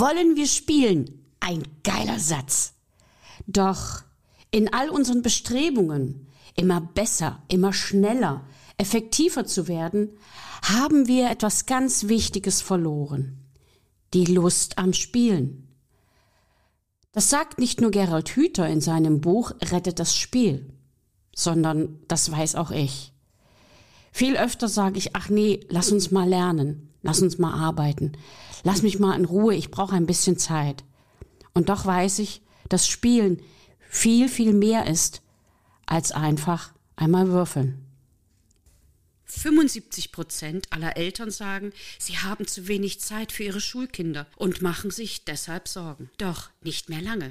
wollen wir spielen? Ein geiler Satz. Doch in all unseren Bestrebungen, immer besser, immer schneller, effektiver zu werden, haben wir etwas ganz Wichtiges verloren. Die Lust am Spielen. Das sagt nicht nur Gerald Hüther in seinem Buch Rettet das Spiel, sondern das weiß auch ich. Viel öfter sage ich, ach nee, lass uns mal lernen, lass uns mal arbeiten, lass mich mal in Ruhe, ich brauche ein bisschen Zeit. Und doch weiß ich, dass Spielen viel, viel mehr ist als einfach einmal würfeln. 75 Prozent aller Eltern sagen, sie haben zu wenig Zeit für ihre Schulkinder und machen sich deshalb Sorgen. Doch nicht mehr lange.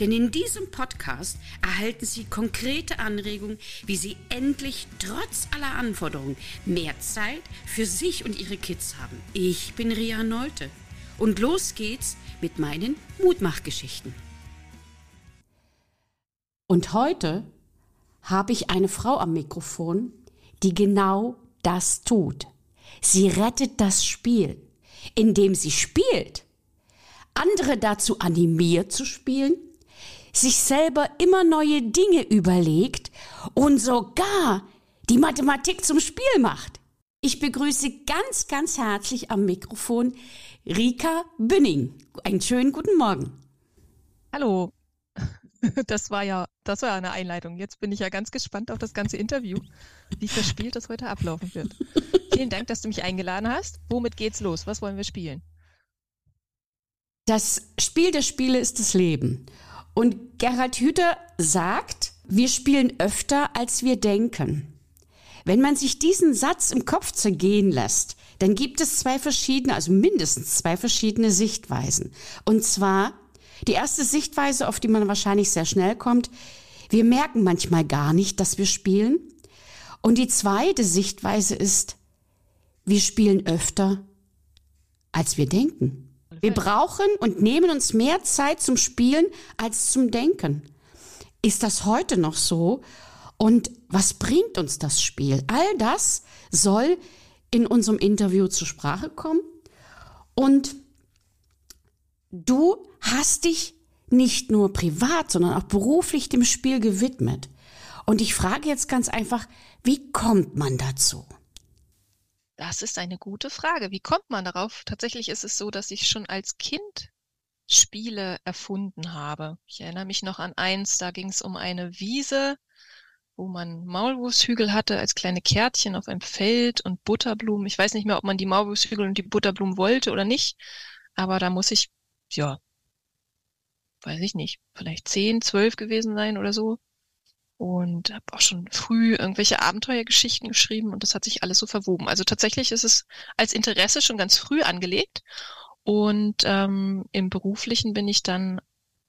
Denn in diesem Podcast erhalten Sie konkrete Anregungen, wie Sie endlich trotz aller Anforderungen mehr Zeit für sich und Ihre Kids haben. Ich bin Ria Neute und los geht's mit meinen Mutmachgeschichten. Und heute habe ich eine Frau am Mikrofon, die genau das tut. Sie rettet das Spiel, indem sie spielt, andere dazu animiert zu spielen, sich selber immer neue Dinge überlegt und sogar die Mathematik zum Spiel macht. Ich begrüße ganz, ganz herzlich am Mikrofon Rika Bünning. Einen schönen guten Morgen. Hallo, Das war ja, das war ja eine Einleitung. Jetzt bin ich ja ganz gespannt auf das ganze Interview, wie verspielt das heute ablaufen wird. Vielen Dank, dass du mich eingeladen hast. Womit geht's los? Was wollen wir spielen? Das Spiel der Spiele ist das Leben. Und Gerhard Hüther sagt, wir spielen öfter, als wir denken. Wenn man sich diesen Satz im Kopf zergehen lässt, dann gibt es zwei verschiedene, also mindestens zwei verschiedene Sichtweisen. Und zwar die erste Sichtweise, auf die man wahrscheinlich sehr schnell kommt, wir merken manchmal gar nicht, dass wir spielen. Und die zweite Sichtweise ist, wir spielen öfter, als wir denken. Wir brauchen und nehmen uns mehr Zeit zum Spielen als zum Denken. Ist das heute noch so? Und was bringt uns das Spiel? All das soll in unserem Interview zur Sprache kommen. Und du hast dich nicht nur privat, sondern auch beruflich dem Spiel gewidmet. Und ich frage jetzt ganz einfach, wie kommt man dazu? Das ist eine gute Frage. Wie kommt man darauf? Tatsächlich ist es so, dass ich schon als Kind Spiele erfunden habe. Ich erinnere mich noch an eins, da ging es um eine Wiese, wo man Maulwurfshügel hatte als kleine Kärtchen auf einem Feld und Butterblumen. Ich weiß nicht mehr, ob man die Maulwurfshügel und die Butterblumen wollte oder nicht, aber da muss ich, ja, weiß ich nicht, vielleicht zehn, zwölf gewesen sein oder so. Und habe auch schon früh irgendwelche Abenteuergeschichten geschrieben und das hat sich alles so verwoben. Also tatsächlich ist es als Interesse schon ganz früh angelegt. Und ähm, im beruflichen bin ich dann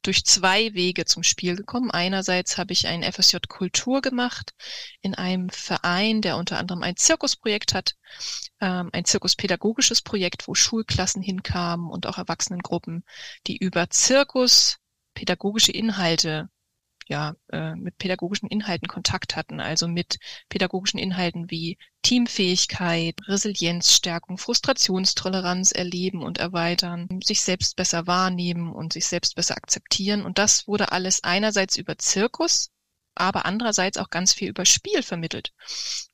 durch zwei Wege zum Spiel gekommen. Einerseits habe ich ein FSJ Kultur gemacht in einem Verein, der unter anderem ein Zirkusprojekt hat, ähm, ein zirkuspädagogisches Projekt, wo Schulklassen hinkamen und auch Erwachsenengruppen, die über Zirkus pädagogische Inhalte ja, äh, mit pädagogischen Inhalten Kontakt hatten, also mit pädagogischen Inhalten wie Teamfähigkeit, Resilienzstärkung, Frustrationstoleranz erleben und erweitern, sich selbst besser wahrnehmen und sich selbst besser akzeptieren. Und das wurde alles einerseits über Zirkus, aber andererseits auch ganz viel über Spiel vermittelt.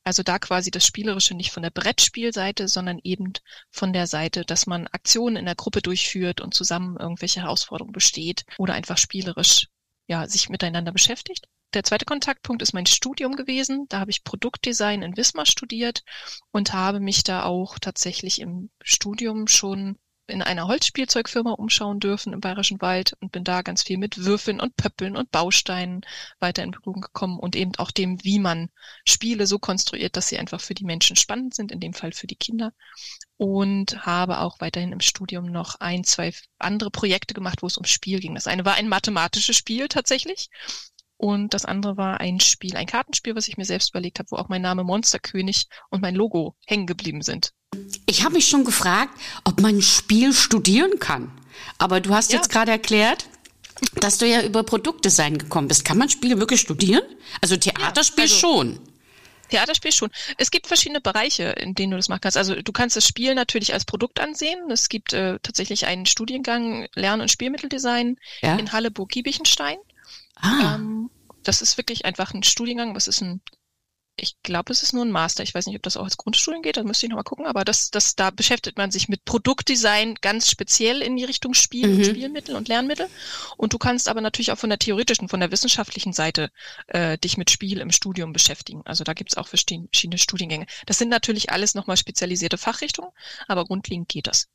Also da quasi das Spielerische nicht von der Brettspielseite, sondern eben von der Seite, dass man Aktionen in der Gruppe durchführt und zusammen irgendwelche Herausforderungen besteht oder einfach spielerisch ja, sich miteinander beschäftigt. Der zweite Kontaktpunkt ist mein Studium gewesen. Da habe ich Produktdesign in Wismar studiert und habe mich da auch tatsächlich im Studium schon in einer Holzspielzeugfirma umschauen dürfen im Bayerischen Wald und bin da ganz viel mit Würfeln und Pöppeln und Bausteinen weiter in Berührung gekommen und eben auch dem, wie man Spiele so konstruiert, dass sie einfach für die Menschen spannend sind, in dem Fall für die Kinder. Und habe auch weiterhin im Studium noch ein, zwei andere Projekte gemacht, wo es ums Spiel ging. Das eine war ein mathematisches Spiel tatsächlich. Und das andere war ein Spiel, ein Kartenspiel, was ich mir selbst überlegt habe, wo auch mein Name Monsterkönig und mein Logo hängen geblieben sind. Ich habe mich schon gefragt, ob man ein Spiel studieren kann. Aber du hast ja. jetzt gerade erklärt, dass du ja über Produktdesign gekommen bist. Kann man Spiele wirklich studieren? Also Theaterspiel ja, also, schon. Theaterspiel schon. Es gibt verschiedene Bereiche, in denen du das machen kannst. Also du kannst das Spiel natürlich als Produkt ansehen. Es gibt äh, tatsächlich einen Studiengang Lern- und Spielmitteldesign ja? in Halle Burg-Giebichenstein. Ah. Ähm, das ist wirklich einfach ein Studiengang. Was ist ein ich glaube, es ist nur ein Master. Ich weiß nicht, ob das auch als Grundstudien geht, da müsste ich nochmal gucken, aber das, das, da beschäftigt man sich mit Produktdesign ganz speziell in die Richtung Spiel mhm. und Spielmittel und Lernmittel. Und du kannst aber natürlich auch von der theoretischen, von der wissenschaftlichen Seite äh, dich mit Spiel im Studium beschäftigen. Also da gibt's auch verschiedene Studiengänge. Das sind natürlich alles nochmal spezialisierte Fachrichtungen, aber grundlegend geht das.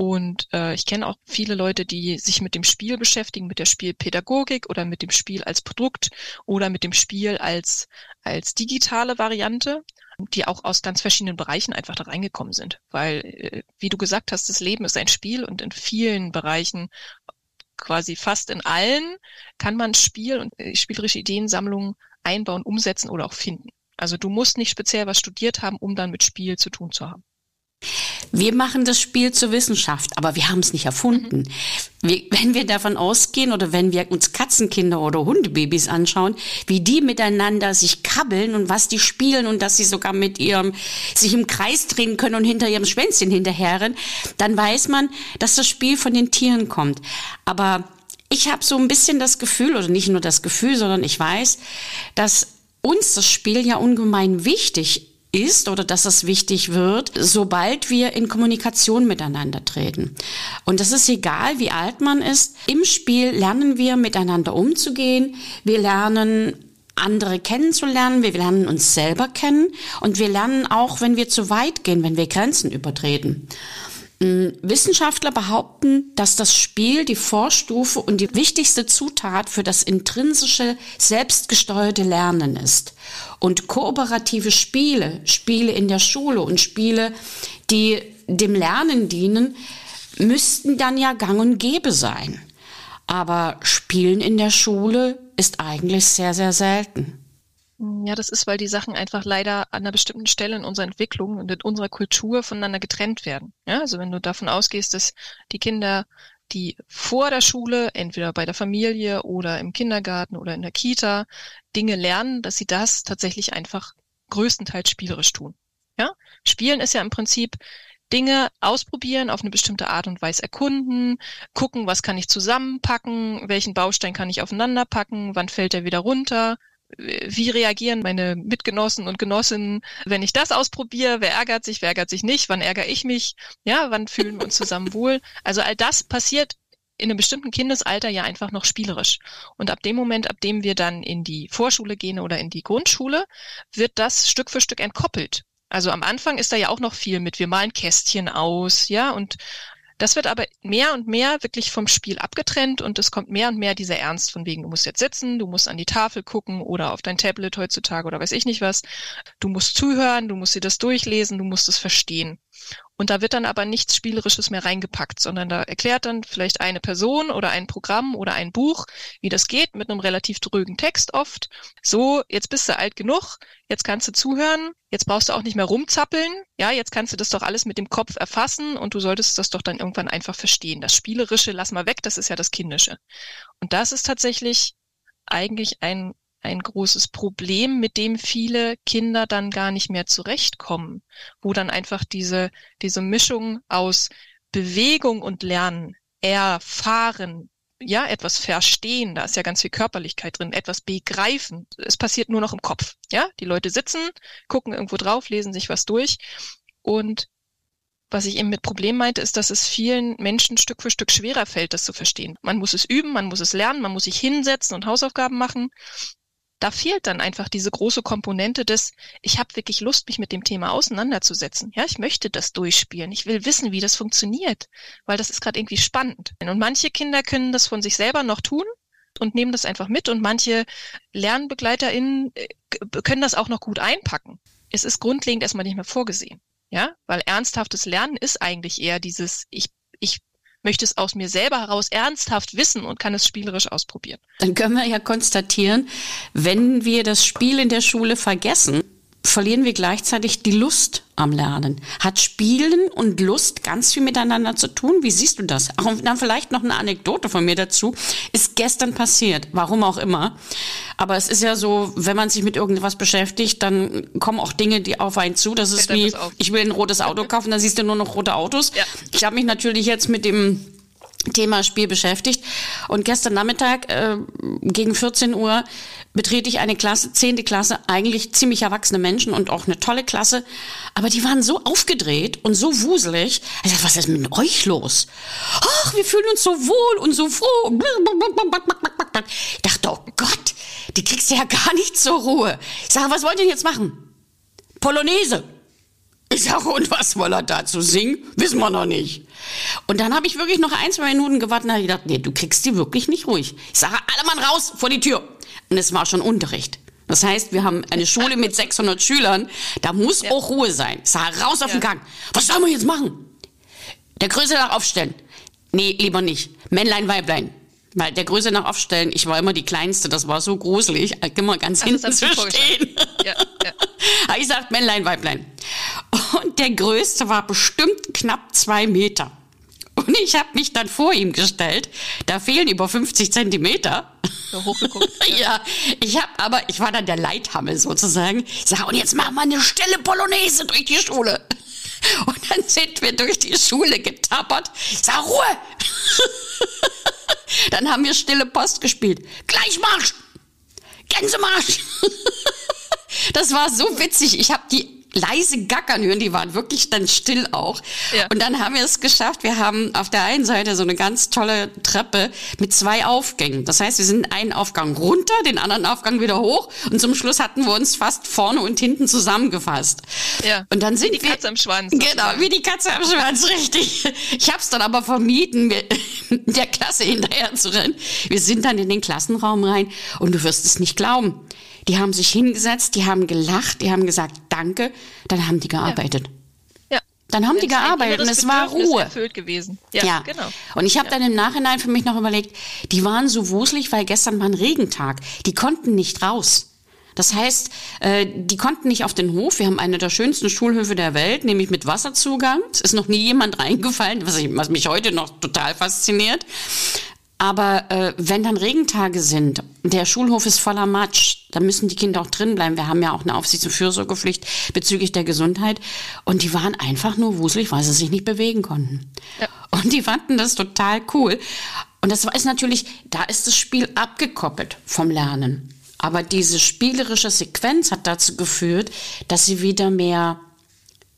Und äh, ich kenne auch viele Leute, die sich mit dem Spiel beschäftigen, mit der Spielpädagogik oder mit dem Spiel als Produkt oder mit dem Spiel als, als digitale Variante, die auch aus ganz verschiedenen Bereichen einfach da reingekommen sind. Weil, äh, wie du gesagt hast, das Leben ist ein Spiel und in vielen Bereichen quasi fast in allen kann man Spiel und äh, spielerische Ideensammlungen einbauen, umsetzen oder auch finden. Also du musst nicht speziell was studiert haben, um dann mit Spiel zu tun zu haben. Wir machen das Spiel zur Wissenschaft, aber wir haben es nicht erfunden. Mhm. Wir, wenn wir davon ausgehen oder wenn wir uns Katzenkinder oder Hundebabys anschauen, wie die miteinander sich kabbeln und was die spielen und dass sie sogar mit ihrem, sich im Kreis drehen können und hinter ihrem Schwänzchen hinterherren, dann weiß man, dass das Spiel von den Tieren kommt. Aber ich habe so ein bisschen das Gefühl, oder nicht nur das Gefühl, sondern ich weiß, dass uns das Spiel ja ungemein wichtig ist oder dass es wichtig wird, sobald wir in Kommunikation miteinander treten. Und das ist egal, wie alt man ist. Im Spiel lernen wir miteinander umzugehen. Wir lernen andere kennenzulernen, wir lernen uns selber kennen und wir lernen auch, wenn wir zu weit gehen, wenn wir Grenzen übertreten. Hm, Wissenschaftler behaupten, dass das Spiel die Vorstufe und die wichtigste Zutat für das intrinsische, selbstgesteuerte Lernen ist. Und kooperative Spiele, Spiele in der Schule und Spiele, die dem Lernen dienen, müssten dann ja gang und gäbe sein. Aber Spielen in der Schule ist eigentlich sehr, sehr selten. Ja, das ist, weil die Sachen einfach leider an einer bestimmten Stelle in unserer Entwicklung und in unserer Kultur voneinander getrennt werden. Ja, also wenn du davon ausgehst, dass die Kinder, die vor der Schule, entweder bei der Familie oder im Kindergarten oder in der Kita Dinge lernen, dass sie das tatsächlich einfach größtenteils spielerisch tun. Ja, Spielen ist ja im Prinzip Dinge ausprobieren, auf eine bestimmte Art und Weise erkunden, gucken, was kann ich zusammenpacken, welchen Baustein kann ich aufeinander packen, wann fällt er wieder runter, wie reagieren meine Mitgenossen und Genossinnen, wenn ich das ausprobiere? Wer ärgert sich, wer ärgert sich nicht? Wann ärgere ich mich? Ja, wann fühlen wir uns zusammen wohl? Also all das passiert in einem bestimmten Kindesalter ja einfach noch spielerisch. Und ab dem Moment, ab dem wir dann in die Vorschule gehen oder in die Grundschule, wird das Stück für Stück entkoppelt. Also am Anfang ist da ja auch noch viel mit, wir malen Kästchen aus, ja, und das wird aber mehr und mehr wirklich vom Spiel abgetrennt und es kommt mehr und mehr dieser Ernst von wegen, du musst jetzt sitzen, du musst an die Tafel gucken oder auf dein Tablet heutzutage oder weiß ich nicht was. Du musst zuhören, du musst dir das durchlesen, du musst es verstehen. Und da wird dann aber nichts Spielerisches mehr reingepackt, sondern da erklärt dann vielleicht eine Person oder ein Programm oder ein Buch, wie das geht, mit einem relativ drögen Text oft. So, jetzt bist du alt genug, jetzt kannst du zuhören, jetzt brauchst du auch nicht mehr rumzappeln, ja, jetzt kannst du das doch alles mit dem Kopf erfassen und du solltest das doch dann irgendwann einfach verstehen. Das Spielerische lass mal weg, das ist ja das Kindische. Und das ist tatsächlich eigentlich ein ein großes Problem, mit dem viele Kinder dann gar nicht mehr zurechtkommen, wo dann einfach diese, diese Mischung aus Bewegung und Lernen, erfahren, ja, etwas verstehen, da ist ja ganz viel Körperlichkeit drin, etwas begreifen. Es passiert nur noch im Kopf, ja. Die Leute sitzen, gucken irgendwo drauf, lesen sich was durch und was ich eben mit Problem meinte, ist, dass es vielen Menschen Stück für Stück schwerer fällt, das zu verstehen. Man muss es üben, man muss es lernen, man muss sich hinsetzen und Hausaufgaben machen da fehlt dann einfach diese große Komponente des, ich habe wirklich Lust, mich mit dem Thema auseinanderzusetzen. Ja, ich möchte das durchspielen. Ich will wissen, wie das funktioniert, weil das ist gerade irgendwie spannend. Und manche Kinder können das von sich selber noch tun und nehmen das einfach mit und manche LernbegleiterInnen äh, können das auch noch gut einpacken. Es ist grundlegend erstmal nicht mehr vorgesehen. Ja, weil ernsthaftes Lernen ist eigentlich eher dieses, ich, ich möchte es aus mir selber heraus ernsthaft wissen und kann es spielerisch ausprobieren. Dann können wir ja konstatieren, wenn wir das Spiel in der Schule vergessen, verlieren wir gleichzeitig die Lust am Lernen. Hat Spielen und Lust ganz viel miteinander zu tun? Wie siehst du das? Auch dann vielleicht noch eine Anekdote von mir dazu. Ist gestern passiert, warum auch immer. Aber es ist ja so, wenn man sich mit irgendwas beschäftigt, dann kommen auch Dinge, die auf einen zu. Das ist wie, ich will ein rotes Auto kaufen, dann siehst du nur noch rote Autos. Ja. Ich habe mich natürlich jetzt mit dem Thema Spiel beschäftigt. Und gestern Nachmittag äh, gegen 14 Uhr betrete ich eine Klasse, zehnte Klasse, eigentlich ziemlich erwachsene Menschen und auch eine tolle Klasse. Aber die waren so aufgedreht und so wuselig. Ich dachte, was ist mit euch los? Ach, wir fühlen uns so wohl und so froh. Ich dachte, oh Gott, die kriegst du ja gar nicht zur Ruhe. Ich sage, was wollt ihr jetzt machen? Polonaise. Ich sage, und was soll er dazu singen? Wissen wir noch nicht. Und dann habe ich wirklich noch ein, zwei Minuten gewartet und habe gedacht, nee, du kriegst die wirklich nicht ruhig. Ich sage, alle Mann raus vor die Tür. Und es war schon Unterricht. Das heißt, wir haben eine Schule mit 600 Schülern, da muss ja. auch Ruhe sein. Ich sage, raus auf ja. den Gang. Was sollen wir jetzt machen? Der Größe nach aufstellen. Nee, lieber nicht. Männlein, Weiblein. Weil der Größe nach aufstellen, ich war immer die Kleinste, das war so gruselig, immer ganz also hinten zu stehen. Ja, ja. Aber ich sag Männlein, Weiblein. Und der Größte war bestimmt knapp zwei Meter. Und ich habe mich dann vor ihm gestellt. Da fehlen über 50 Zentimeter. So hochgeguckt. Ja. ja, ich habe aber, ich war dann der Leithammel sozusagen. Ich sag, und jetzt machen wir eine stille Polonaise durch die Schule. Und dann sind wir durch die Schule getappert. Ich sag, Ruhe! Dann haben wir stille Post gespielt. Gleichmarsch! Gänsemarsch! Das war so witzig. Ich habe die leise gackern hören, die waren wirklich dann still auch. Ja. Und dann haben wir es geschafft. Wir haben auf der einen Seite so eine ganz tolle Treppe mit zwei Aufgängen. Das heißt, wir sind einen Aufgang runter, den anderen Aufgang wieder hoch und zum Schluss hatten wir uns fast vorne und hinten zusammengefasst. Ja. Und dann sind wie die wir, Katze am Schwanz. Genau, wie die Katze am Schwanz, richtig. Ich habe es dann aber vermieden, der Klasse hinterher zu rennen. Wir sind dann in den Klassenraum rein und du wirst es nicht glauben. Die haben sich hingesetzt, die haben gelacht, die haben gesagt Danke, dann haben die gearbeitet. Ja. Dann haben die gearbeitet und es war Ruhe. erfüllt gewesen. Ja, ja. genau. Und ich habe ja. dann im Nachhinein für mich noch überlegt, die waren so wuselig, weil gestern war ein Regentag. Die konnten nicht raus. Das heißt, äh, die konnten nicht auf den Hof. Wir haben eine der schönsten Schulhöfe der Welt, nämlich mit Wasserzugang. Es ist noch nie jemand reingefallen, was, ich, was mich heute noch total fasziniert. Aber äh, wenn dann Regentage sind, der Schulhof ist voller Matsch, dann müssen die Kinder auch drin bleiben. Wir haben ja auch eine Aufsichts- und Fürsorgepflicht bezüglich der Gesundheit. Und die waren einfach nur wuselig, weil sie sich nicht bewegen konnten. Ja. Und die fanden das total cool. Und das ist natürlich, da ist das Spiel abgekoppelt vom Lernen. Aber diese spielerische Sequenz hat dazu geführt, dass sie wieder mehr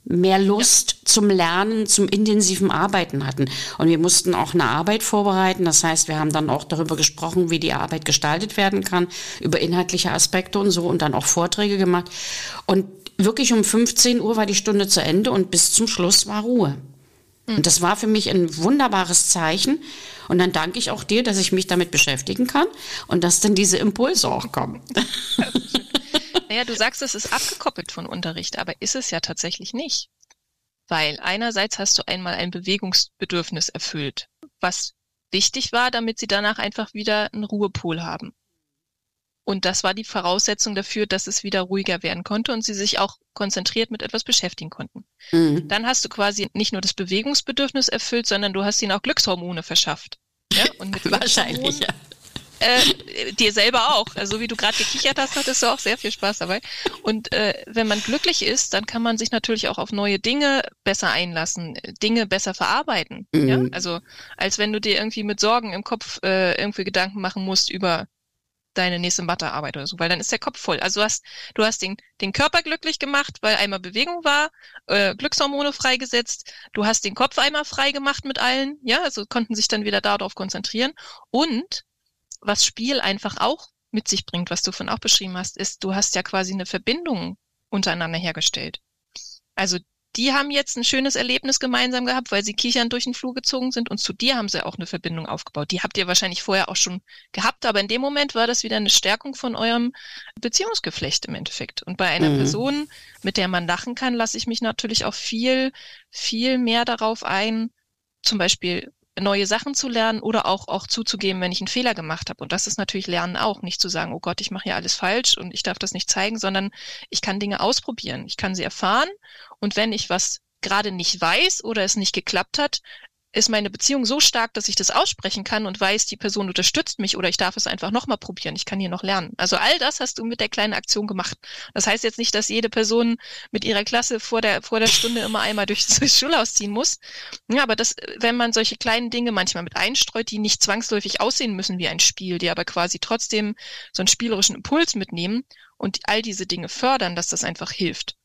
mehr Lust zum Lernen, zum intensiven Arbeiten hatten. Und wir mussten auch eine Arbeit vorbereiten. Das heißt, wir haben dann auch darüber gesprochen, wie die Arbeit gestaltet werden kann, über inhaltliche Aspekte und so und dann auch Vorträge gemacht. Und wirklich um 15 Uhr war die Stunde zu Ende und bis zum Schluss war Ruhe. Mhm. Und das war für mich ein wunderbares Zeichen. Und dann danke ich auch dir, dass ich mich damit beschäftigen kann und dass dann diese Impulse auch kommen. Naja, du sagst, es ist abgekoppelt von Unterricht, aber ist es ja tatsächlich nicht. Weil einerseits hast du einmal ein Bewegungsbedürfnis erfüllt, was wichtig war, damit sie danach einfach wieder einen Ruhepol haben. Und das war die Voraussetzung dafür, dass es wieder ruhiger werden konnte und sie sich auch konzentriert mit etwas beschäftigen konnten. Mhm. Dann hast du quasi nicht nur das Bewegungsbedürfnis erfüllt, sondern du hast ihnen auch Glückshormone verschafft. Ja? Und mit Wahrscheinlich, ja äh, dir selber auch. Also wie du gerade gekichert hast, hattest du auch sehr viel Spaß dabei. Und äh, wenn man glücklich ist, dann kann man sich natürlich auch auf neue Dinge besser einlassen, Dinge besser verarbeiten. Mhm. Ja? Also als wenn du dir irgendwie mit Sorgen im Kopf äh, irgendwie Gedanken machen musst über deine nächste Mathearbeit oder so, weil dann ist der Kopf voll. Also du hast, du hast den, den Körper glücklich gemacht, weil einmal Bewegung war, äh, Glückshormone freigesetzt, du hast den Kopf einmal frei gemacht mit allen, ja, also konnten sich dann wieder darauf konzentrieren und was Spiel einfach auch mit sich bringt, was du von auch beschrieben hast, ist, du hast ja quasi eine Verbindung untereinander hergestellt. Also die haben jetzt ein schönes Erlebnis gemeinsam gehabt, weil sie kichernd durch den Flur gezogen sind und zu dir haben sie auch eine Verbindung aufgebaut. Die habt ihr wahrscheinlich vorher auch schon gehabt, aber in dem Moment war das wieder eine Stärkung von eurem Beziehungsgeflecht im Endeffekt. Und bei einer mhm. Person, mit der man lachen kann, lasse ich mich natürlich auch viel, viel mehr darauf ein, zum Beispiel neue Sachen zu lernen oder auch, auch zuzugeben, wenn ich einen Fehler gemacht habe. Und das ist natürlich Lernen auch, nicht zu sagen, oh Gott, ich mache hier alles falsch und ich darf das nicht zeigen, sondern ich kann Dinge ausprobieren, ich kann sie erfahren. Und wenn ich was gerade nicht weiß oder es nicht geklappt hat, ist meine Beziehung so stark, dass ich das aussprechen kann und weiß, die Person unterstützt mich oder ich darf es einfach nochmal probieren. Ich kann hier noch lernen. Also all das hast du mit der kleinen Aktion gemacht. Das heißt jetzt nicht, dass jede Person mit ihrer Klasse vor der, vor der Stunde immer einmal durch das Schulhaus ziehen muss. Ja, aber das, wenn man solche kleinen Dinge manchmal mit einstreut, die nicht zwangsläufig aussehen müssen wie ein Spiel, die aber quasi trotzdem so einen spielerischen Impuls mitnehmen und all diese Dinge fördern, dass das einfach hilft.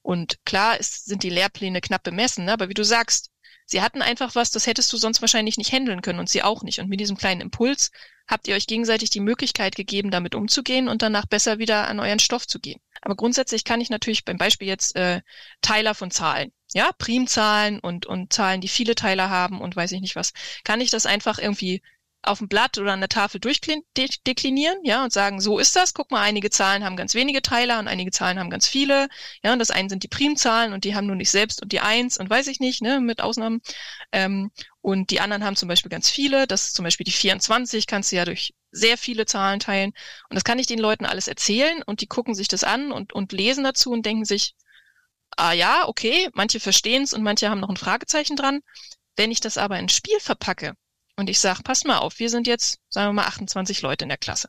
Und klar es sind die Lehrpläne knapp bemessen, ne? aber wie du sagst, Sie hatten einfach was, das hättest du sonst wahrscheinlich nicht handeln können und sie auch nicht. Und mit diesem kleinen Impuls habt ihr euch gegenseitig die Möglichkeit gegeben, damit umzugehen und danach besser wieder an euren Stoff zu gehen. Aber grundsätzlich kann ich natürlich beim Beispiel jetzt äh, Teiler von Zahlen, ja, Primzahlen und, und Zahlen, die viele Teiler haben und weiß ich nicht was, kann ich das einfach irgendwie auf dem Blatt oder an der Tafel durchdeklinieren, ja, und sagen, so ist das. Guck mal, einige Zahlen haben ganz wenige Teiler und einige Zahlen haben ganz viele. Ja, und das eine sind die Primzahlen und die haben nur nicht selbst und die Eins und weiß ich nicht, ne, mit Ausnahmen. Ähm, und die anderen haben zum Beispiel ganz viele. Das ist zum Beispiel die 24, kannst du ja durch sehr viele Zahlen teilen. Und das kann ich den Leuten alles erzählen und die gucken sich das an und, und lesen dazu und denken sich, ah ja, okay, manche verstehen es und manche haben noch ein Fragezeichen dran. Wenn ich das aber in Spiel verpacke, und ich sage, passt mal auf, wir sind jetzt, sagen wir mal, 28 Leute in der Klasse.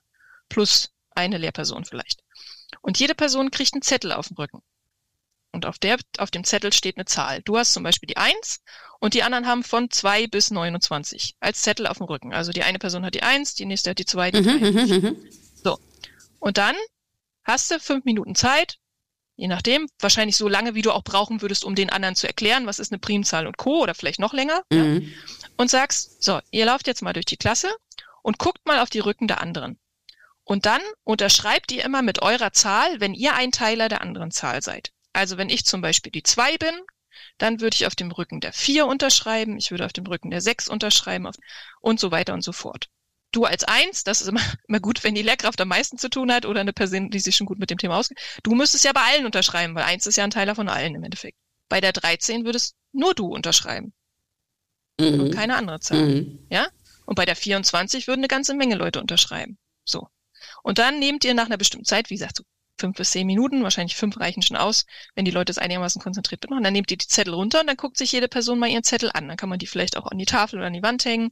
Plus eine Lehrperson vielleicht. Und jede Person kriegt einen Zettel auf dem Rücken. Und auf, der, auf dem Zettel steht eine Zahl. Du hast zum Beispiel die 1 und die anderen haben von 2 bis 29 als Zettel auf dem Rücken. Also die eine Person hat die 1, die nächste hat die 2, die 3. Mhm, mhm, mhm, so. Und dann hast du fünf Minuten Zeit, je nachdem, wahrscheinlich so lange, wie du auch brauchen würdest, um den anderen zu erklären, was ist eine Primzahl und Co. oder vielleicht noch länger. Mhm. Ja, und sagst, so, ihr lauft jetzt mal durch die Klasse und guckt mal auf die Rücken der anderen. Und dann unterschreibt ihr immer mit eurer Zahl, wenn ihr ein Teiler der anderen Zahl seid. Also wenn ich zum Beispiel die zwei bin, dann würde ich auf dem Rücken der vier unterschreiben, ich würde auf dem Rücken der sechs unterschreiben und so weiter und so fort. Du als eins, das ist immer, immer gut, wenn die Lehrkraft am meisten zu tun hat oder eine Person, die sich schon gut mit dem Thema auskennt. Du müsstest ja bei allen unterschreiben, weil eins ist ja ein Teiler von allen im Endeffekt. Bei der 13 würdest nur du unterschreiben. Mhm. Und keine andere Zahl. Mhm. Ja? Und bei der 24 würden eine ganze Menge Leute unterschreiben. So. Und dann nehmt ihr nach einer bestimmten Zeit, wie gesagt, so fünf bis zehn Minuten, wahrscheinlich fünf reichen schon aus, wenn die Leute es einigermaßen konzentriert mitmachen, dann nehmt ihr die Zettel runter und dann guckt sich jede Person mal ihren Zettel an. Dann kann man die vielleicht auch an die Tafel oder an die Wand hängen.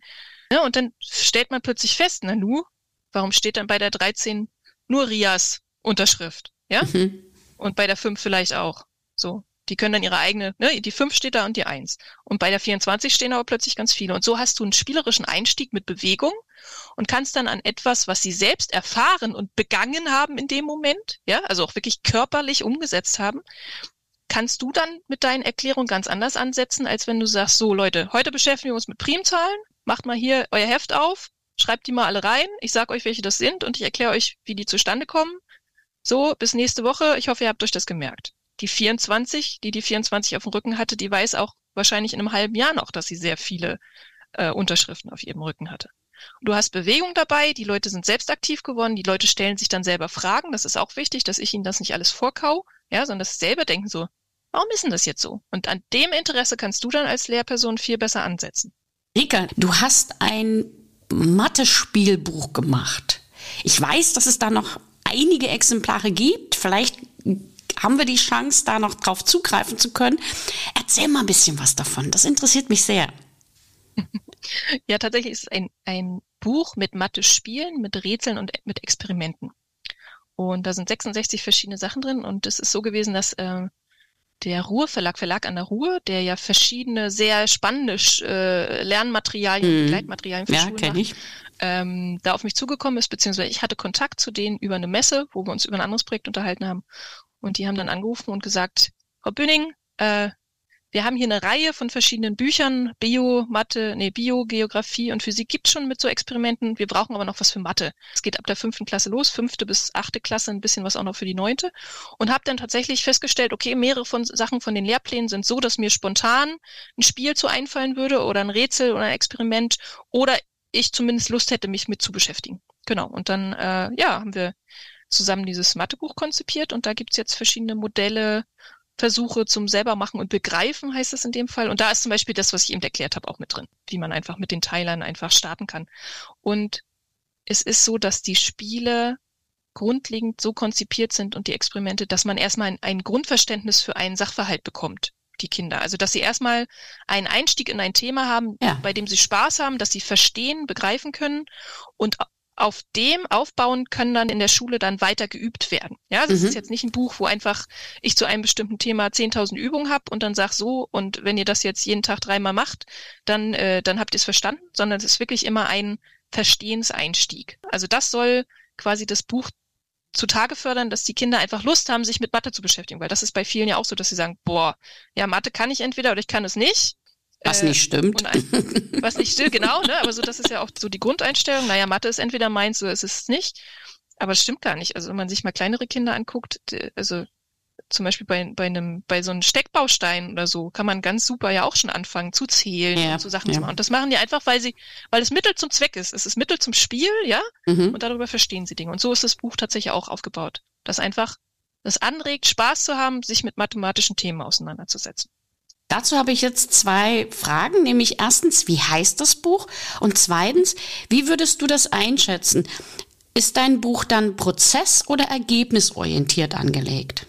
Ja, und dann stellt man plötzlich fest, na nu, warum steht dann bei der 13 nur Rias Unterschrift? Ja? Mhm. Und bei der 5 vielleicht auch. So. Die können dann ihre eigene, ne, die 5 steht da und die 1. Und bei der 24 stehen aber plötzlich ganz viele. Und so hast du einen spielerischen Einstieg mit Bewegung und kannst dann an etwas, was sie selbst erfahren und begangen haben in dem Moment, ja, also auch wirklich körperlich umgesetzt haben, kannst du dann mit deinen Erklärungen ganz anders ansetzen, als wenn du sagst, so Leute, heute beschäftigen wir uns mit Primzahlen, macht mal hier euer Heft auf, schreibt die mal alle rein, ich sag euch, welche das sind und ich erkläre euch, wie die zustande kommen. So, bis nächste Woche. Ich hoffe, ihr habt euch das gemerkt. Die 24, die die 24 auf dem Rücken hatte, die weiß auch wahrscheinlich in einem halben Jahr noch, dass sie sehr viele äh, Unterschriften auf ihrem Rücken hatte. Du hast Bewegung dabei, die Leute sind selbst aktiv geworden, die Leute stellen sich dann selber Fragen. Das ist auch wichtig, dass ich ihnen das nicht alles vorkau, ja, sondern dass sie selber denken so, warum ist denn das jetzt so? Und an dem Interesse kannst du dann als Lehrperson viel besser ansetzen. Rika, du hast ein Mathe-Spielbuch gemacht. Ich weiß, dass es da noch einige Exemplare gibt. Vielleicht haben wir die Chance, da noch drauf zugreifen zu können. Erzähl mal ein bisschen was davon. Das interessiert mich sehr. Ja, tatsächlich ist es ein, ein Buch mit Mathe-Spielen, mit Rätseln und mit Experimenten. Und da sind 66 verschiedene Sachen drin. Und es ist so gewesen, dass äh, der Ruhr Verlag, Verlag an der Ruhr, der ja verschiedene sehr spannende äh, Lernmaterialien, mhm. Begleitmaterialien für ja, Schulen ich. Ähm, da auf mich zugekommen ist, beziehungsweise ich hatte Kontakt zu denen über eine Messe, wo wir uns über ein anderes Projekt unterhalten haben. Und die haben dann angerufen und gesagt, Frau Bühning, äh, wir haben hier eine Reihe von verschiedenen Büchern, Bio, Mathe, nee, Bio, Geografie und Physik gibt schon mit so Experimenten. Wir brauchen aber noch was für Mathe. Es geht ab der fünften Klasse los, fünfte bis achte Klasse, ein bisschen was auch noch für die neunte. Und habe dann tatsächlich festgestellt, okay, mehrere von Sachen von den Lehrplänen sind so, dass mir spontan ein Spiel zu einfallen würde oder ein Rätsel oder ein Experiment oder ich zumindest Lust hätte, mich mit zu beschäftigen. Genau. Und dann, äh, ja, haben wir zusammen dieses Mathebuch konzipiert und da gibt's jetzt verschiedene Modelle, Versuche zum selber machen und begreifen, heißt es in dem Fall. Und da ist zum Beispiel das, was ich eben erklärt habe, auch mit drin, wie man einfach mit den Teilern einfach starten kann. Und es ist so, dass die Spiele grundlegend so konzipiert sind und die Experimente, dass man erstmal ein, ein Grundverständnis für einen Sachverhalt bekommt, die Kinder. Also, dass sie erstmal einen Einstieg in ein Thema haben, ja. bei dem sie Spaß haben, dass sie verstehen, begreifen können und auf dem aufbauen können dann in der Schule dann weiter geübt werden. Ja, das mhm. ist jetzt nicht ein Buch, wo einfach ich zu einem bestimmten Thema 10.000 Übungen habe und dann sag so und wenn ihr das jetzt jeden Tag dreimal macht, dann äh, dann habt ihr es verstanden, sondern es ist wirklich immer ein Verstehenseinstieg. Also das soll quasi das Buch zutage fördern, dass die Kinder einfach Lust haben, sich mit Mathe zu beschäftigen, weil das ist bei vielen ja auch so, dass sie sagen, boah, ja, Mathe kann ich entweder oder ich kann es nicht. Was äh, nicht stimmt. Ein, was nicht stimmt, genau, ne? Aber so, das ist ja auch so die Grundeinstellung. Naja, Mathe ist entweder meins, so ist es nicht. Aber es stimmt gar nicht. Also wenn man sich mal kleinere Kinder anguckt, also zum Beispiel bei, bei einem, bei so einem Steckbaustein oder so, kann man ganz super ja auch schon anfangen zu zählen ja, und so Sachen ja. zu machen. Und das machen die einfach, weil sie, weil es Mittel zum Zweck ist. Es ist Mittel zum Spiel, ja, mhm. und darüber verstehen sie Dinge. Und so ist das Buch tatsächlich auch aufgebaut. Das einfach, das anregt, Spaß zu haben, sich mit mathematischen Themen auseinanderzusetzen. Dazu habe ich jetzt zwei Fragen, nämlich erstens, wie heißt das Buch? Und zweitens, wie würdest du das einschätzen? Ist dein Buch dann prozess- oder ergebnisorientiert angelegt?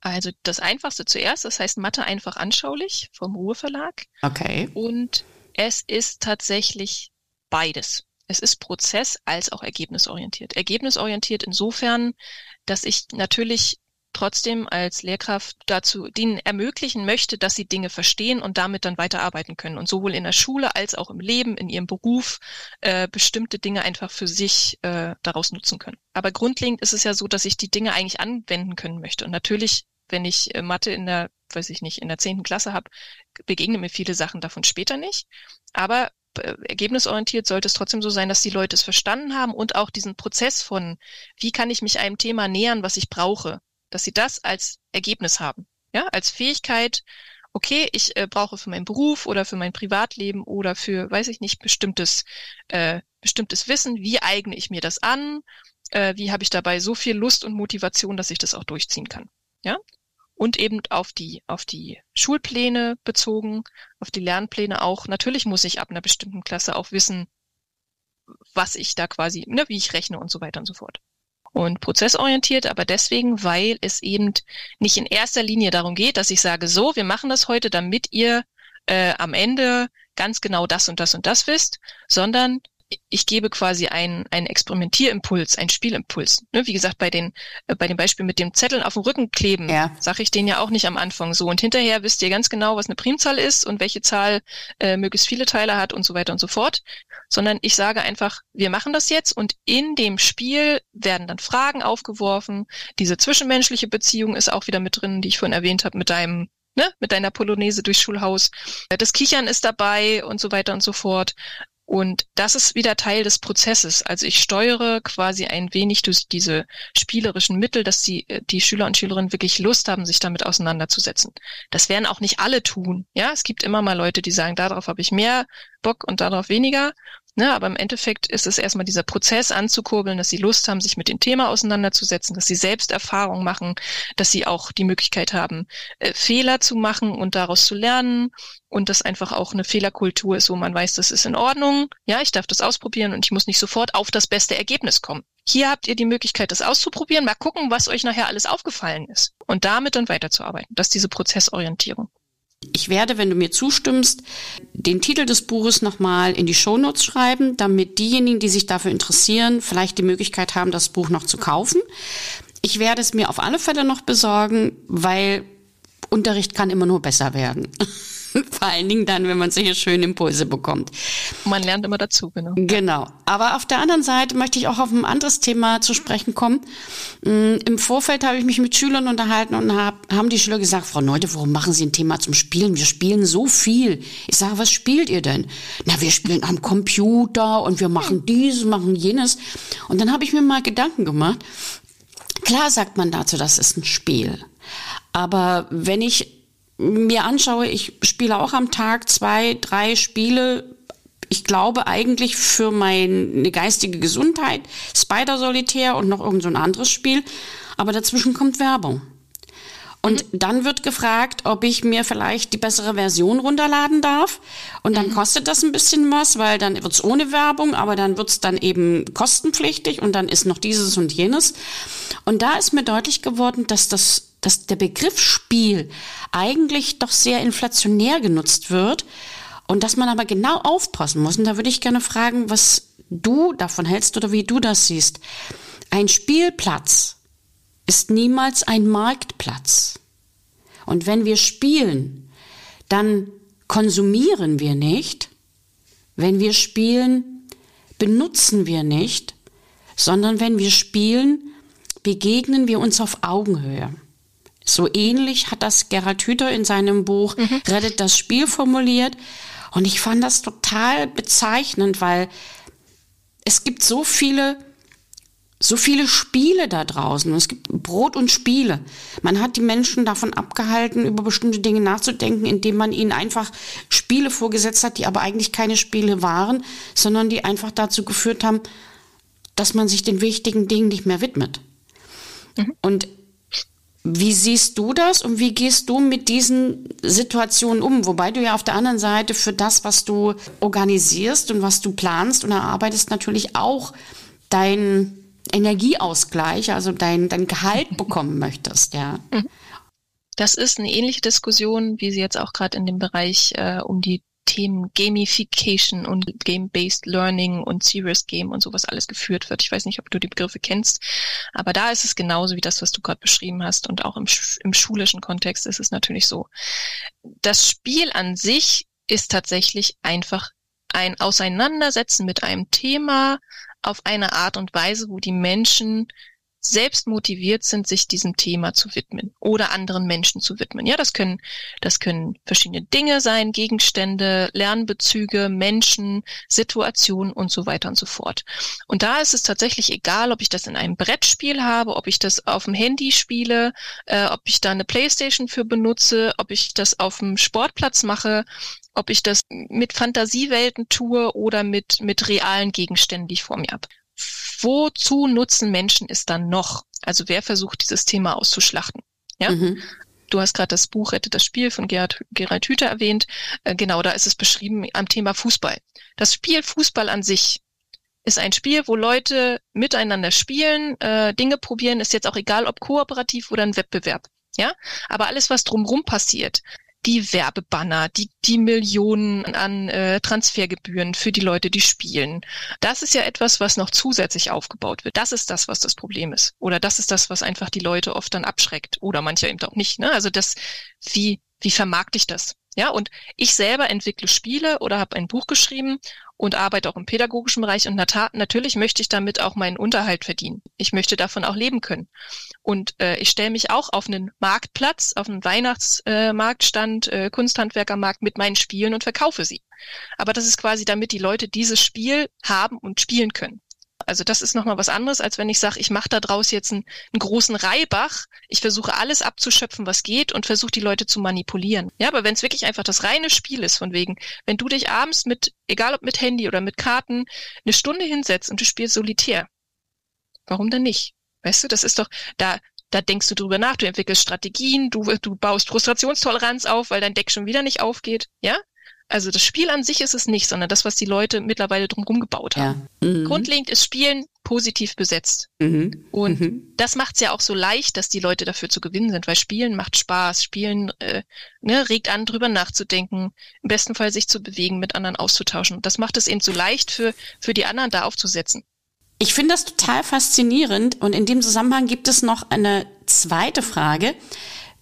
Also das Einfachste zuerst, das heißt Mathe einfach anschaulich vom Ruhr Verlag. Okay. Und es ist tatsächlich beides. Es ist prozess- als auch ergebnisorientiert. Ergebnisorientiert insofern, dass ich natürlich trotzdem als Lehrkraft dazu denen ermöglichen möchte, dass sie Dinge verstehen und damit dann weiterarbeiten können und sowohl in der Schule als auch im Leben, in ihrem Beruf äh, bestimmte Dinge einfach für sich äh, daraus nutzen können. Aber grundlegend ist es ja so, dass ich die Dinge eigentlich anwenden können möchte. Und natürlich wenn ich äh, Mathe in der, weiß ich nicht, in der zehnten Klasse habe, begegnen mir viele Sachen davon später nicht. Aber äh, ergebnisorientiert sollte es trotzdem so sein, dass die Leute es verstanden haben und auch diesen Prozess von, wie kann ich mich einem Thema nähern, was ich brauche, dass sie das als Ergebnis haben. Ja, als Fähigkeit, okay, ich äh, brauche für meinen Beruf oder für mein Privatleben oder für, weiß ich nicht, bestimmtes, äh, bestimmtes Wissen, wie eigne ich mir das an, äh, wie habe ich dabei so viel Lust und Motivation, dass ich das auch durchziehen kann. Ja, und eben auf die, auf die Schulpläne bezogen, auf die Lernpläne auch. Natürlich muss ich ab einer bestimmten Klasse auch wissen, was ich da quasi, ne, wie ich rechne und so weiter und so fort. Und prozessorientiert, aber deswegen, weil es eben nicht in erster Linie darum geht, dass ich sage, so, wir machen das heute, damit ihr äh, am Ende ganz genau das und das und das wisst, sondern ich gebe quasi einen, einen Experimentierimpuls, einen Spielimpuls. Ne, wie gesagt, bei den, äh, bei dem Beispiel mit dem Zetteln auf dem Rücken kleben, ja. sage ich den ja auch nicht am Anfang so. Und hinterher wisst ihr ganz genau, was eine Primzahl ist und welche Zahl äh, möglichst viele Teile hat und so weiter und so fort. Sondern ich sage einfach, wir machen das jetzt und in dem Spiel werden dann Fragen aufgeworfen. Diese zwischenmenschliche Beziehung ist auch wieder mit drin, die ich vorhin erwähnt habe, mit deinem ne, mit deiner Polonaise durchs Schulhaus. Das Kichern ist dabei und so weiter und so fort. Und das ist wieder Teil des Prozesses. Also ich steuere quasi ein wenig durch diese spielerischen Mittel, dass die, äh, die Schüler und Schülerinnen wirklich Lust haben, sich damit auseinanderzusetzen. Das werden auch nicht alle tun. Ja, es gibt immer mal Leute, die sagen, darauf habe ich mehr Bock und darauf weniger. Ne, aber im Endeffekt ist es erstmal dieser Prozess anzukurbeln, dass sie Lust haben, sich mit dem Thema auseinanderzusetzen, dass sie selbst Erfahrung machen, dass sie auch die Möglichkeit haben, äh, Fehler zu machen und daraus zu lernen und dass einfach auch eine Fehlerkultur ist, wo man weiß, das ist in Ordnung. Ja, ich darf das ausprobieren und ich muss nicht sofort auf das beste Ergebnis kommen. Hier habt ihr die Möglichkeit, das auszuprobieren, mal gucken, was euch nachher alles aufgefallen ist und damit dann weiterzuarbeiten. Das ist diese Prozessorientierung. Ich werde, wenn du mir zustimmst, den Titel des Buches nochmal in die Shownotes schreiben, damit diejenigen, die sich dafür interessieren, vielleicht die Möglichkeit haben, das Buch noch zu kaufen. Ich werde es mir auf alle Fälle noch besorgen, weil Unterricht kann immer nur besser werden. Vor allen Dingen dann, wenn man solche schönen Impulse bekommt. Man lernt immer dazu, genau. Genau. Aber auf der anderen Seite möchte ich auch auf ein anderes Thema zu sprechen kommen. Mm, Im Vorfeld habe ich mich mit Schülern unterhalten und hab, haben die Schüler gesagt, Frau Neude, warum machen Sie ein Thema zum Spielen? Wir spielen so viel. Ich sage, was spielt ihr denn? Na, wir spielen am Computer und wir machen dieses, machen jenes. Und dann habe ich mir mal Gedanken gemacht. Klar sagt man dazu, das ist ein Spiel. Aber wenn ich mir anschaue, ich spiele auch am Tag zwei, drei Spiele. Ich glaube eigentlich für meine geistige Gesundheit, Spider Solitär und noch irgend so ein anderes Spiel. Aber dazwischen kommt Werbung. Und mhm. dann wird gefragt, ob ich mir vielleicht die bessere Version runterladen darf. Und dann mhm. kostet das ein bisschen was, weil dann wird's ohne Werbung, aber dann wird's dann eben kostenpflichtig und dann ist noch dieses und jenes. Und da ist mir deutlich geworden, dass das, dass der Begriff Spiel eigentlich doch sehr inflationär genutzt wird und dass man aber genau aufpassen muss. Und da würde ich gerne fragen, was du davon hältst oder wie du das siehst. Ein Spielplatz ist niemals ein Marktplatz. Und wenn wir spielen, dann konsumieren wir nicht. Wenn wir spielen, benutzen wir nicht, sondern wenn wir spielen, begegnen wir uns auf Augenhöhe. So ähnlich hat das Gerhard Hüther in seinem Buch mhm. Rettet das Spiel formuliert. Und ich fand das total bezeichnend, weil es gibt so viele so viele Spiele da draußen. Es gibt Brot und Spiele. Man hat die Menschen davon abgehalten, über bestimmte Dinge nachzudenken, indem man ihnen einfach Spiele vorgesetzt hat, die aber eigentlich keine Spiele waren, sondern die einfach dazu geführt haben, dass man sich den wichtigen Dingen nicht mehr widmet. Mhm. Und wie siehst du das und wie gehst du mit diesen Situationen um? Wobei du ja auf der anderen Seite für das, was du organisierst und was du planst und erarbeitest, natürlich auch dein Energieausgleich, also dein, dein Gehalt bekommen möchtest, ja. Mhm. Das ist eine ähnliche Diskussion, wie sie jetzt auch gerade in dem Bereich äh, um die Themen Gamification und Game-Based Learning und Serious Game und sowas alles geführt wird. Ich weiß nicht, ob du die Begriffe kennst, aber da ist es genauso wie das, was du gerade beschrieben hast und auch im, im schulischen Kontext ist es natürlich so. Das Spiel an sich ist tatsächlich einfach ein Auseinandersetzen mit einem Thema, auf eine Art und Weise, wo die Menschen selbst motiviert sind, sich diesem Thema zu widmen oder anderen Menschen zu widmen. Ja, das können, das können verschiedene Dinge sein, Gegenstände, Lernbezüge, Menschen, Situationen und so weiter und so fort. Und da ist es tatsächlich egal, ob ich das in einem Brettspiel habe, ob ich das auf dem Handy spiele, äh, ob ich da eine Playstation für benutze, ob ich das auf dem Sportplatz mache, ob ich das mit Fantasiewelten tue oder mit, mit realen Gegenständen, die ich vor mir habe. Wozu nutzen Menschen es dann noch? Also wer versucht, dieses Thema auszuschlachten? Ja? Mhm. Du hast gerade das Buch Rettet das Spiel von Gerhard, Gerhard Hüther erwähnt. Äh, genau, da ist es beschrieben am Thema Fußball. Das Spiel Fußball an sich ist ein Spiel, wo Leute miteinander spielen, äh, Dinge probieren, ist jetzt auch egal, ob kooperativ oder ein Wettbewerb. Ja, aber alles, was drumherum passiert, die Werbebanner, die, die Millionen an äh, Transfergebühren für die Leute, die spielen. Das ist ja etwas, was noch zusätzlich aufgebaut wird. Das ist das, was das Problem ist. Oder das ist das, was einfach die Leute oft dann abschreckt. Oder manche eben auch nicht. Ne? Also das, wie, wie vermarkte ich das? Ja, und ich selber entwickle Spiele oder habe ein Buch geschrieben und arbeite auch im pädagogischen Bereich und natürlich möchte ich damit auch meinen Unterhalt verdienen. Ich möchte davon auch leben können. Und äh, ich stelle mich auch auf einen Marktplatz, auf einen Weihnachtsmarktstand, äh, äh, Kunsthandwerkermarkt mit meinen Spielen und verkaufe sie. Aber das ist quasi damit die Leute dieses Spiel haben und spielen können. Also das ist nochmal was anderes, als wenn ich sage, ich mache da draus jetzt einen, einen, großen Reibach. Ich versuche alles abzuschöpfen, was geht und versuche die Leute zu manipulieren. Ja, aber wenn es wirklich einfach das reine Spiel ist, von wegen, wenn du dich abends mit, egal ob mit Handy oder mit Karten, eine Stunde hinsetzt und du spielst solitär, warum denn nicht? Weißt du, das ist doch, da, da denkst du drüber nach, du entwickelst Strategien, du, du baust Frustrationstoleranz auf, weil dein Deck schon wieder nicht aufgeht, ja? Also das Spiel an sich ist es nicht, sondern das, was die Leute mittlerweile drumherum gebaut haben. Ja. Mhm. Grundlegend ist Spielen positiv besetzt. Mhm. Und mhm. das macht es ja auch so leicht, dass die Leute dafür zu gewinnen sind, weil Spielen macht Spaß, Spielen äh, ne, regt an, drüber nachzudenken, im besten Fall sich zu bewegen, mit anderen auszutauschen. Und das macht es eben so leicht für, für die anderen da aufzusetzen. Ich finde das total faszinierend und in dem Zusammenhang gibt es noch eine zweite Frage.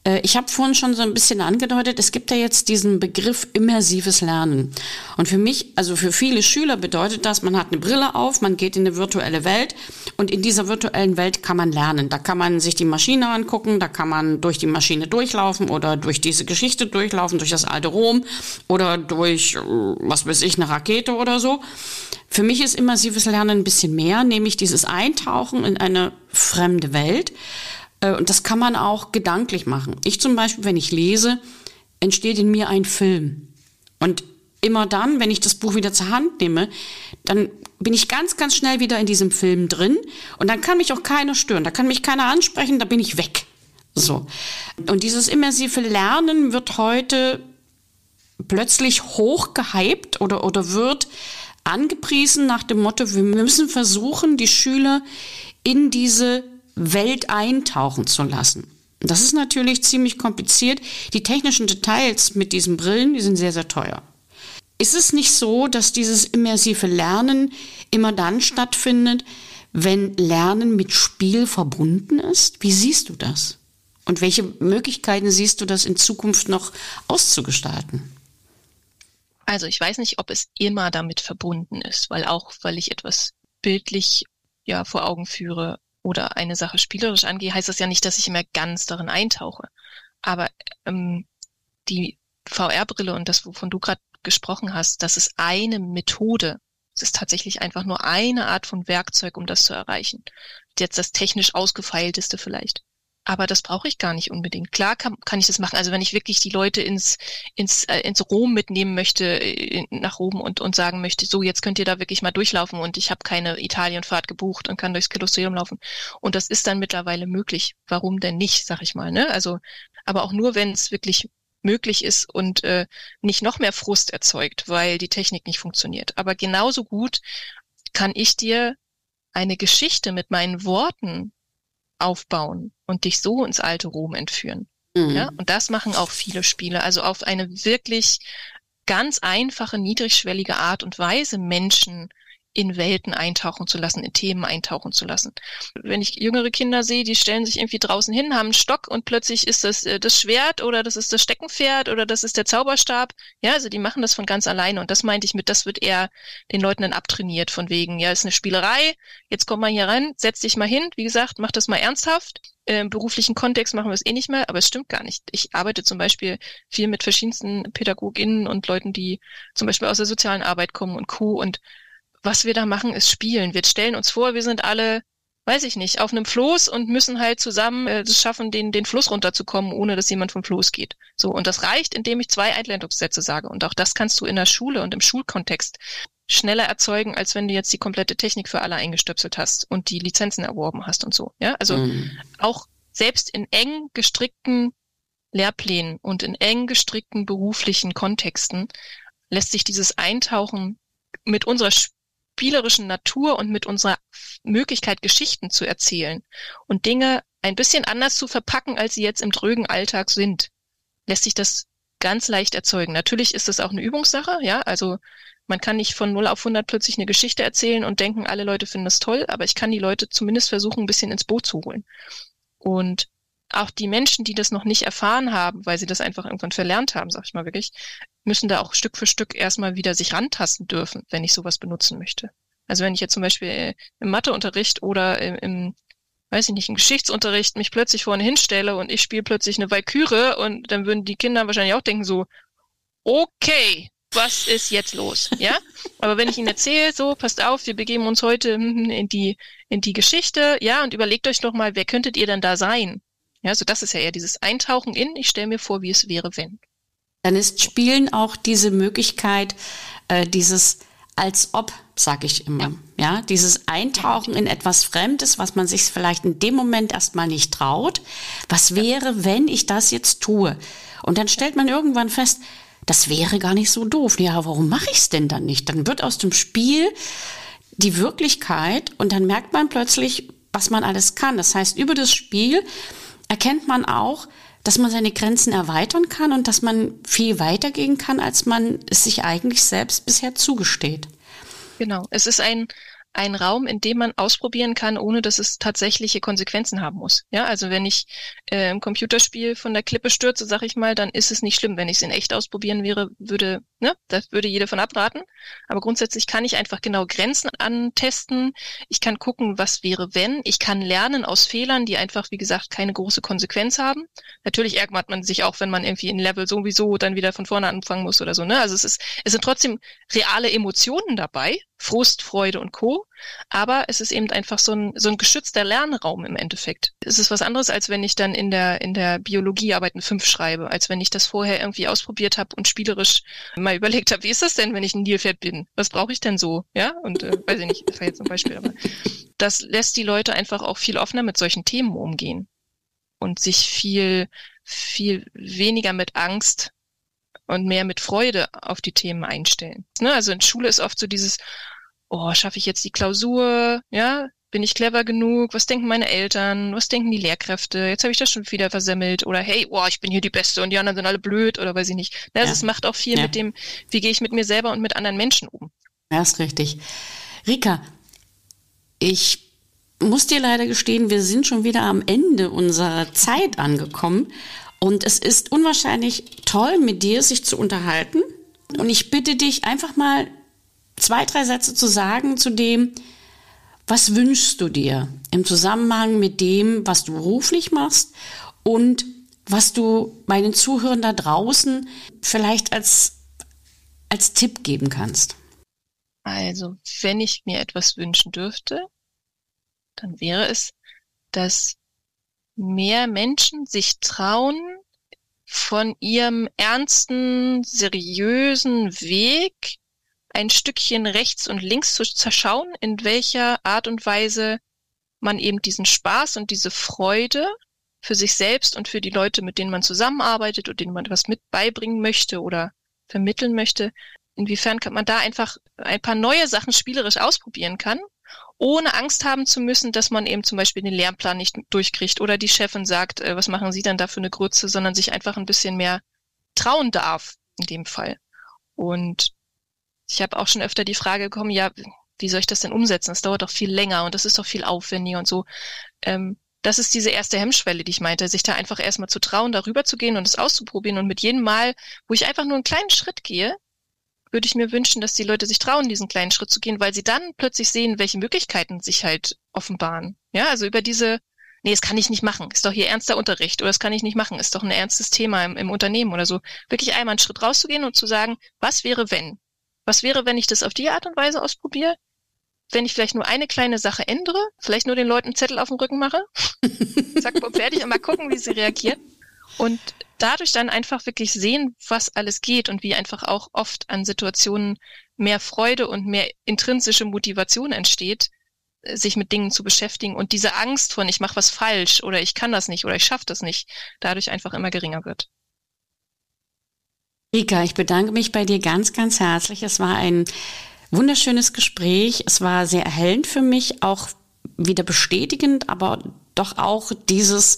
Äh, ich habe vorhin schon so ein bisschen angedeutet, es gibt ja jetzt diesen Begriff immersives Lernen. Und für mich, also für viele Schüler bedeutet das, man hat eine Brille auf, man geht in eine virtuelle Welt und in dieser virtuellen Welt kann man lernen. Da kann man sich die Maschine angucken, da kann man durch die Maschine durchlaufen oder durch diese Geschichte durchlaufen, durch das alte Rom oder durch, äh, was weiß ich, eine Rakete oder so. Für mich ist immersives Lernen ein bisschen mehr, nämlich dieses Eintauchen in eine fremde Welt. Äh, und das kann man auch gedanklich machen. Ich zum Beispiel, wenn ich lese, entsteht in mir ein Film. Und immer dann, wenn ich das Buch wieder zur Hand nehme, dann bin ich ganz, ganz schnell wieder in diesem Film drin. Und dann kann mich auch keiner stören. Da kann mich keiner ansprechen, da bin ich weg. So. Und dieses immersive Lernen wird heute plötzlich hoch gehypt oder, oder wird angepriesen nach dem Motto, wir müssen versuchen, die Schüler in diese Welt eintauchen zu lassen. Das ist natürlich ziemlich kompliziert. Die technischen Details mit diesen Brillen, die sind sehr, sehr teuer. Ist es nicht so, dass dieses immersive Lernen immer dann stattfindet, wenn Lernen mit Spiel verbunden ist? Wie siehst du das? Und welche Möglichkeiten siehst du, das in Zukunft noch auszugestalten? Also ich weiß nicht, ob es immer damit verbunden ist, weil auch, weil ich etwas bildlich ja vor Augen führe oder eine Sache spielerisch angehe, heißt das ja nicht, dass ich immer ganz darin eintauche. Aber ähm, die VR-Brille und das, wovon du gerade gesprochen hast, das ist eine Methode. Es ist tatsächlich einfach nur eine Art von Werkzeug, um das zu erreichen. Jetzt das technisch ausgefeilteste vielleicht aber das brauche ich gar nicht unbedingt. Klar kann, kann ich das machen. Also wenn ich wirklich die Leute ins, ins, äh, ins Rom mitnehmen möchte, äh, nach Rom und, und sagen möchte, so jetzt könnt ihr da wirklich mal durchlaufen und ich habe keine Italienfahrt gebucht und kann durchs Kolosseum laufen. Und das ist dann mittlerweile möglich. Warum denn nicht, sag ich mal. Ne? Also, aber auch nur, wenn es wirklich möglich ist und äh, nicht noch mehr Frust erzeugt, weil die Technik nicht funktioniert. Aber genauso gut kann ich dir eine Geschichte mit meinen Worten aufbauen und dich so ins alte Rom entführen. Mhm. Ja, und das machen auch viele Spiele. Also auf eine wirklich ganz einfache, niedrigschwellige Art und Weise Menschen in Welten eintauchen zu lassen, in Themen eintauchen zu lassen. Wenn ich jüngere Kinder sehe, die stellen sich irgendwie draußen hin, haben einen Stock und plötzlich ist das äh, das Schwert oder das ist das Steckenpferd oder das ist der Zauberstab. Ja, also die machen das von ganz alleine und das meinte ich mit, das wird eher den Leuten dann abtrainiert von wegen, ja, ist eine Spielerei, jetzt komm mal hier rein, setz dich mal hin, wie gesagt, mach das mal ernsthaft. Im beruflichen Kontext machen wir es eh nicht mehr, aber es stimmt gar nicht. Ich arbeite zum Beispiel viel mit verschiedensten PädagogInnen und Leuten, die zum Beispiel aus der sozialen Arbeit kommen und Co. Und was wir da machen, ist spielen. Wir stellen uns vor, wir sind alle, weiß ich nicht, auf einem Floß und müssen halt zusammen äh, es schaffen, den, den Fluss runterzukommen, ohne dass jemand vom Floß geht. So, und das reicht, indem ich zwei Einleitungssätze sage. Und auch das kannst du in der Schule und im Schulkontext schneller erzeugen, als wenn du jetzt die komplette Technik für alle eingestöpselt hast und die Lizenzen erworben hast und so. Ja, also mhm. auch selbst in eng gestrickten Lehrplänen und in eng gestrickten beruflichen Kontexten lässt sich dieses Eintauchen mit unserer spielerischen Natur und mit unserer Möglichkeit, Geschichten zu erzählen und Dinge ein bisschen anders zu verpacken, als sie jetzt im drögen Alltag sind, lässt sich das ganz leicht erzeugen. Natürlich ist das auch eine Übungssache, ja, also man kann nicht von 0 auf 100 plötzlich eine Geschichte erzählen und denken, alle Leute finden das toll, aber ich kann die Leute zumindest versuchen, ein bisschen ins Boot zu holen. Und auch die Menschen, die das noch nicht erfahren haben, weil sie das einfach irgendwann verlernt haben, sag ich mal wirklich, müssen da auch Stück für Stück erstmal wieder sich rantasten dürfen, wenn ich sowas benutzen möchte. Also wenn ich jetzt zum Beispiel äh, im Matheunterricht oder im, im weiß ich nicht, im Geschichtsunterricht mich plötzlich vorne hinstelle und ich spiele plötzlich eine Valkyrie und dann würden die Kinder wahrscheinlich auch denken so, okay, was ist jetzt los? Ja? Aber wenn ich ihnen erzähle, so, passt auf, wir begeben uns heute in die, in die Geschichte, ja, und überlegt euch doch mal, wer könntet ihr denn da sein? Ja, so das ist ja eher dieses Eintauchen in, ich stelle mir vor, wie es wäre, wenn. Dann ist Spielen auch diese Möglichkeit, äh, dieses als ob, sag ich immer. Ja. ja, dieses Eintauchen in etwas Fremdes, was man sich vielleicht in dem Moment erstmal nicht traut. Was wäre, wenn ich das jetzt tue? Und dann stellt man irgendwann fest, das wäre gar nicht so doof. Ja, warum mache ich es denn dann nicht? Dann wird aus dem Spiel die Wirklichkeit und dann merkt man plötzlich, was man alles kann. Das heißt, über das Spiel erkennt man auch, dass man seine Grenzen erweitern kann und dass man viel weitergehen kann, als man es sich eigentlich selbst bisher zugesteht. Genau. Es ist ein, ein Raum, in dem man ausprobieren kann, ohne dass es tatsächliche Konsequenzen haben muss. Ja, also wenn ich äh, im Computerspiel von der Klippe stürze, sag ich mal, dann ist es nicht schlimm. Wenn ich es in echt ausprobieren wäre, würde, ne, das würde jeder von abraten. Aber grundsätzlich kann ich einfach genau Grenzen antesten. Ich kann gucken, was wäre, wenn. Ich kann lernen aus Fehlern, die einfach, wie gesagt, keine große Konsequenz haben. Natürlich ärgert man sich auch, wenn man irgendwie in Level sowieso dann wieder von vorne anfangen muss oder so. Ne? Also es ist, es sind trotzdem reale Emotionen dabei, Frust, Freude und Co. Aber es ist eben einfach so ein, so ein geschützter Lernraum im Endeffekt. Es ist was anderes, als wenn ich dann in der, in der Biologiearbeit eine 5 schreibe, als wenn ich das vorher irgendwie ausprobiert habe und spielerisch mal überlegt habe, wie ist das denn, wenn ich ein Nilpferd bin? Was brauche ich denn so? Ja, und äh, weiß ich nicht, das war jetzt ein Beispiel, aber das lässt die Leute einfach auch viel offener mit solchen Themen umgehen. und sich viel, viel weniger mit Angst und mehr mit Freude auf die Themen einstellen. Ne? Also in Schule ist oft so dieses, oh, schaffe ich jetzt die Klausur, ja, bin ich clever genug? Was denken meine Eltern? Was denken die Lehrkräfte? Jetzt habe ich das schon wieder versemmelt. Oder hey, oh, ich bin hier die Beste und die anderen sind alle blöd oder weiß ich nicht. Ne, also ja. es macht auch viel ja. mit dem, wie gehe ich mit mir selber und mit anderen Menschen um. Ja, ist richtig. Rika, ich muss dir leider gestehen, wir sind schon wieder am Ende unserer Zeit angekommen. Und es ist unwahrscheinlich toll, mit dir sich zu unterhalten. Und ich bitte dich einfach mal zwei, drei Sätze zu sagen zu dem, was wünschst du dir im Zusammenhang mit dem, was du beruflich machst und was du meinen Zuhörern da draußen vielleicht als, als Tipp geben kannst? Also, wenn ich mir etwas wünschen dürfte, dann wäre es, dass mehr Menschen sich trauen, von ihrem ernsten, seriösen Weg ein Stückchen rechts und links zu zerschauen, in welcher Art und Weise man eben diesen Spaß und diese Freude für sich selbst und für die Leute, mit denen man zusammenarbeitet und denen man etwas mit beibringen möchte oder vermitteln möchte, inwiefern kann man da einfach ein paar neue Sachen spielerisch ausprobieren kann, ohne Angst haben zu müssen, dass man eben zum Beispiel den Lernplan nicht durchkriegt oder die Chefin sagt, äh, was machen Sie denn da für eine Grütze, sondern sich einfach ein bisschen mehr trauen darf in dem Fall. Und ich habe auch schon öfter die Frage bekommen, ja, wie soll ich das denn umsetzen? Das dauert doch viel länger und das ist doch viel aufwendiger und so. Ähm, das ist diese erste Hemmschwelle, die ich meinte, sich da einfach erstmal zu trauen, darüber zu gehen und es auszuprobieren. Und mit jedem Mal, wo ich einfach nur einen kleinen Schritt gehe, würde ich mir wünschen, dass die Leute sich trauen, diesen kleinen Schritt zu gehen, weil sie dann plötzlich sehen, welche Möglichkeiten sich halt offenbaren. Ja, also über diese, nee, das kann ich nicht machen, ist doch hier ernster Unterricht oder das kann ich nicht machen, ist doch ein ernstes Thema im, im Unternehmen oder so. Wirklich einmal einen Schritt rauszugehen und zu sagen, was wäre wenn? Was wäre, wenn ich das auf die Art und Weise ausprobiere? Wenn ich vielleicht nur eine kleine Sache ändere, vielleicht nur den Leuten Zettel auf den Rücken mache, sag mal fertig und mal gucken, wie sie reagieren. Und dadurch dann einfach wirklich sehen, was alles geht und wie einfach auch oft an Situationen mehr Freude und mehr intrinsische Motivation entsteht, äh, sich mit Dingen zu beschäftigen und diese Angst von ich mache was falsch oder ich kann das nicht oder ich schaffe das nicht, dadurch einfach immer geringer wird. Rika, ich bedanke mich bei dir ganz, ganz herzlich. Es war ein wunderschönes Gespräch. Es war sehr erhellend für mich, auch wieder bestätigend, aber doch auch dieses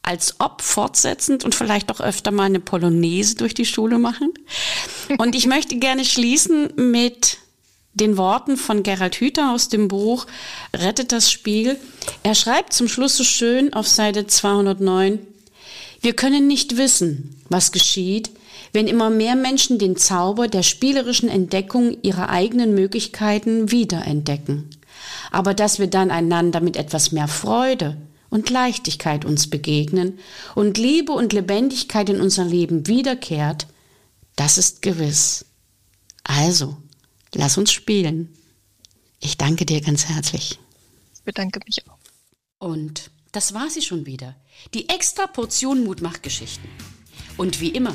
als ob fortsetzend und vielleicht auch öfter mal eine Polonaise durch die Schule machen. Und ich möchte gerne schließen mit den Worten von Gerald Hüther aus dem Buch Rettet das Spiel. Er schreibt zum Schluss so schön auf Seite 209, wir können nicht wissen, was geschieht, wenn immer mehr Menschen den Zauber der spielerischen Entdeckung ihrer eigenen Möglichkeiten wiederentdecken. Aber dass wir dann einander mit etwas mehr Freude und Leichtigkeit uns begegnen und Liebe und Lebendigkeit in unser Leben wiederkehrt, das ist gewiss. Also, lass uns spielen. Ich danke dir ganz herzlich. Ich bedanke mich auch. Und das war sie schon wieder. Die extra Portion Mutmachgeschichten. Und wie immer,